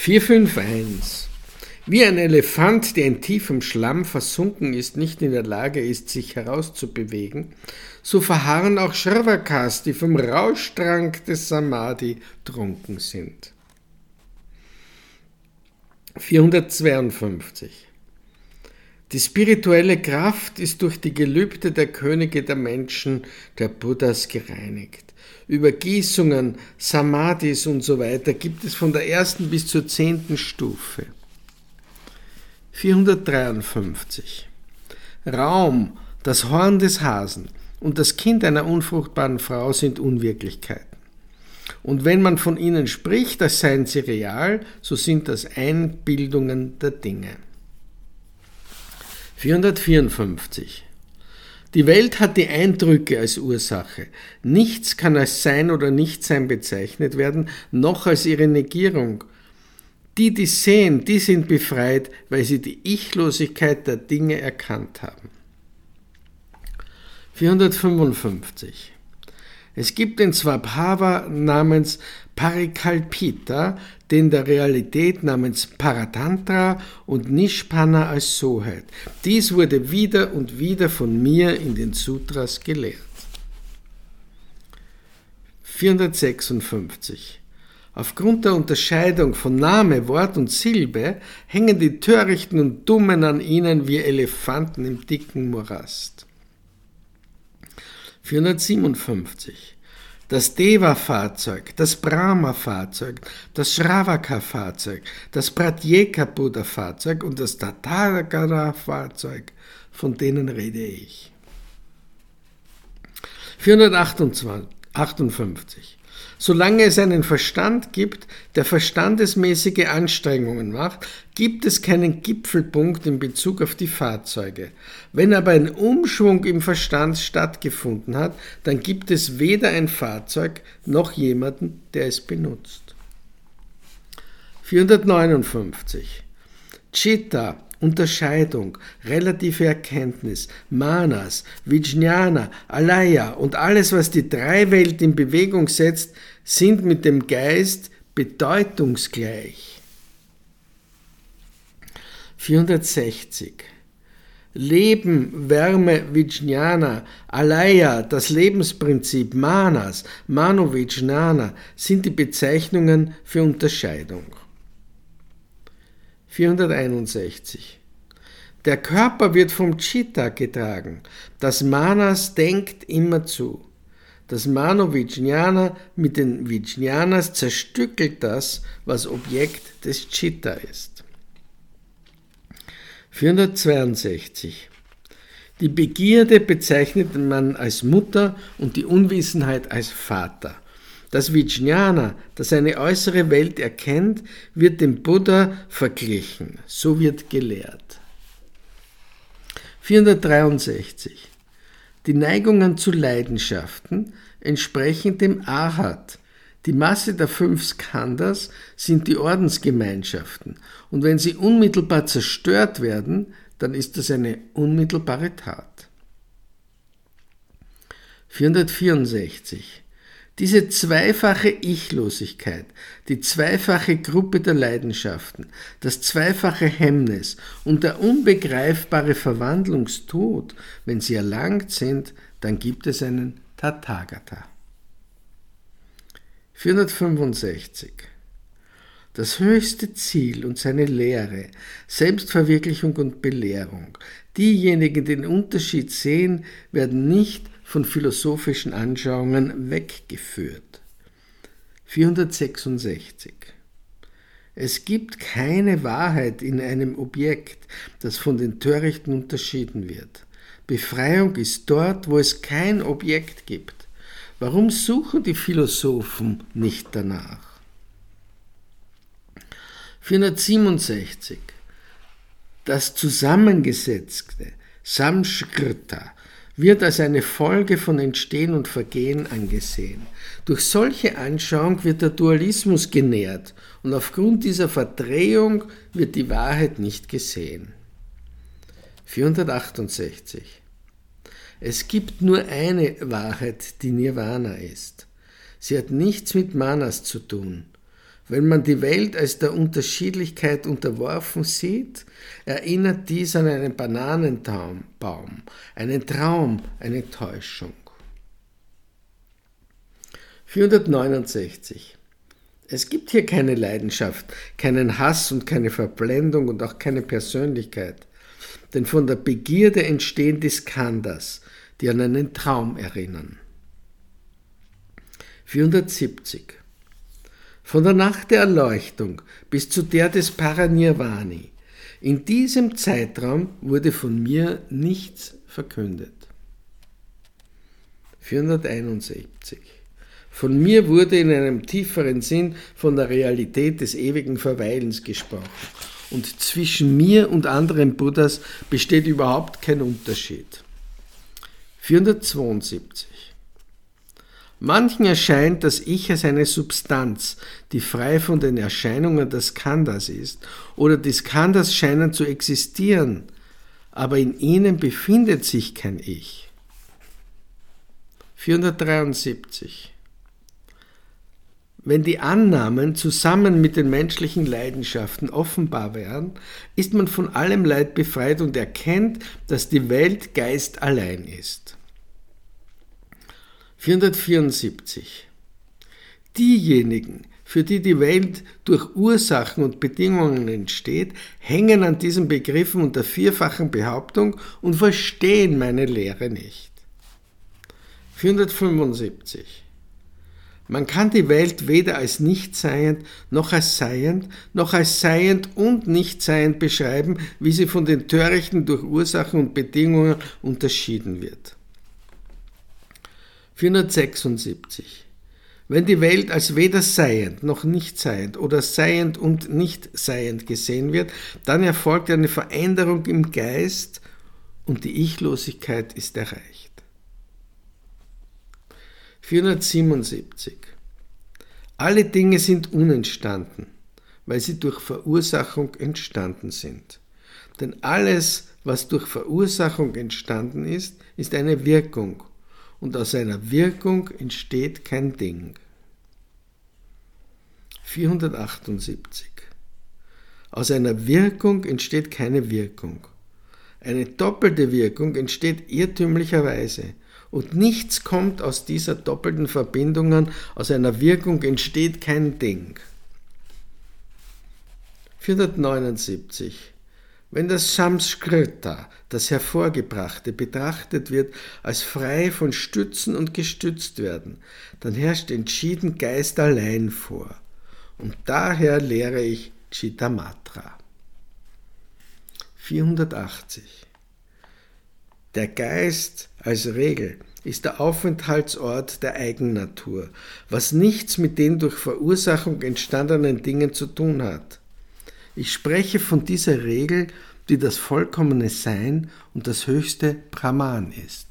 451. Wie ein Elefant, der in tiefem Schlamm versunken ist, nicht in der Lage ist, sich herauszubewegen, so verharren auch Shravakas, die vom Rauschtrank des Samadhi trunken sind. 452. Die spirituelle Kraft ist durch die Gelübde der Könige der Menschen, der Buddhas, gereinigt. Übergießungen, Samadhis und so weiter gibt es von der ersten bis zur zehnten Stufe. 453. Raum, das Horn des Hasen und das Kind einer unfruchtbaren Frau sind Unwirklichkeiten. Und wenn man von ihnen spricht, als seien sie real, so sind das Einbildungen der Dinge. 454. Die Welt hat die Eindrücke als Ursache. Nichts kann als Sein oder Nichtsein bezeichnet werden, noch als ihre Negierung. Die, die sehen, die sind befreit, weil sie die Ichlosigkeit der Dinge erkannt haben. 455. Es gibt den Swabhava namens Parikalpita, den der Realität namens Paratantra und Nishpana als Soheit. Dies wurde wieder und wieder von mir in den Sutras gelehrt. 456. Aufgrund der Unterscheidung von Name, Wort und Silbe hängen die Törichten und Dummen an ihnen wie Elefanten im dicken Morast. 457. Das Deva-Fahrzeug, das Brahma-Fahrzeug, das Shravaka-Fahrzeug, das Pratyeka-Buddha-Fahrzeug und das Tathagata-Fahrzeug, von denen rede ich. 458. Solange es einen Verstand gibt, der verstandesmäßige Anstrengungen macht, gibt es keinen Gipfelpunkt in Bezug auf die Fahrzeuge. Wenn aber ein Umschwung im Verstand stattgefunden hat, dann gibt es weder ein Fahrzeug noch jemanden, der es benutzt. 459. Chitta Unterscheidung, relative Erkenntnis, Manas, Vijnana, Alaya und alles, was die drei Welt in Bewegung setzt, sind mit dem Geist bedeutungsgleich. 460. Leben, Wärme, Vijnana, Alaya, das Lebensprinzip, Manas, Mano Vijnana sind die Bezeichnungen für Unterscheidung. 461. Der Körper wird vom Chitta getragen. Das Manas denkt immer zu. Das Mano Vijnana mit den Vijnanas zerstückelt das, was Objekt des Chitta ist. 462. Die Begierde bezeichnet man als Mutter und die Unwissenheit als Vater. Das Vijnana, das eine äußere Welt erkennt, wird dem Buddha verglichen. So wird gelehrt. 463. Die Neigungen zu Leidenschaften entsprechen dem Ahat. Die Masse der fünf Skandhas sind die Ordensgemeinschaften. Und wenn sie unmittelbar zerstört werden, dann ist das eine unmittelbare Tat. 464. Diese zweifache Ichlosigkeit, die zweifache Gruppe der Leidenschaften, das zweifache Hemmnis und der unbegreifbare Verwandlungstod, wenn sie erlangt sind, dann gibt es einen Tathagata. 465. Das höchste Ziel und seine Lehre, Selbstverwirklichung und Belehrung. Diejenigen, die den Unterschied sehen, werden nicht von philosophischen Anschauungen weggeführt. 466. Es gibt keine Wahrheit in einem Objekt, das von den Törichten unterschieden wird. Befreiung ist dort, wo es kein Objekt gibt. Warum suchen die Philosophen nicht danach? 467. Das Zusammengesetzte, Samskrita, wird als eine Folge von Entstehen und Vergehen angesehen. Durch solche Anschauung wird der Dualismus genährt und aufgrund dieser Verdrehung wird die Wahrheit nicht gesehen. 468. Es gibt nur eine Wahrheit, die Nirvana ist. Sie hat nichts mit Manas zu tun. Wenn man die Welt als der Unterschiedlichkeit unterworfen sieht, erinnert dies an einen Bananenbaum, einen Traum, eine Täuschung. 469. Es gibt hier keine Leidenschaft, keinen Hass und keine Verblendung und auch keine Persönlichkeit. Denn von der Begierde entstehen die Skandas, die an einen Traum erinnern. 470. Von der Nacht der Erleuchtung bis zu der des Paranirvani. In diesem Zeitraum wurde von mir nichts verkündet. 471. Von mir wurde in einem tieferen Sinn von der Realität des ewigen Verweilens gesprochen. Und zwischen mir und anderen Buddhas besteht überhaupt kein Unterschied. 472. Manchen erscheint das Ich als eine Substanz, die frei von den Erscheinungen des Skandhas ist, oder die Skandhas scheinen zu existieren, aber in ihnen befindet sich kein Ich. 473. Wenn die Annahmen zusammen mit den menschlichen Leidenschaften offenbar wären, ist man von allem Leid befreit und erkennt, dass die Welt Geist allein ist. 474. Diejenigen, für die die Welt durch Ursachen und Bedingungen entsteht, hängen an diesen Begriffen unter vierfachen Behauptung und verstehen meine Lehre nicht. 475. Man kann die Welt weder als nicht seiend, noch als seiend, noch als seiend und nicht seiend beschreiben, wie sie von den Törichten durch Ursachen und Bedingungen unterschieden wird. 476. Wenn die Welt als weder seiend noch nicht seiend oder seiend und nicht seiend gesehen wird, dann erfolgt eine Veränderung im Geist und die Ichlosigkeit ist erreicht. 477. Alle Dinge sind unentstanden, weil sie durch Verursachung entstanden sind. Denn alles, was durch Verursachung entstanden ist, ist eine Wirkung, und aus einer Wirkung entsteht kein Ding. 478. Aus einer Wirkung entsteht keine Wirkung. Eine doppelte Wirkung entsteht irrtümlicherweise und nichts kommt aus dieser doppelten Verbindungen, aus einer Wirkung entsteht kein Ding. 479. Wenn das Samskrita, das Hervorgebrachte, betrachtet wird als frei von Stützen und gestützt werden, dann herrscht entschieden Geist allein vor. Und daher lehre ich Chittamatra. 480. Der Geist als Regel ist der Aufenthaltsort der Eigennatur, was nichts mit den durch Verursachung entstandenen Dingen zu tun hat. Ich spreche von dieser Regel, die das vollkommene Sein und das höchste Brahman ist.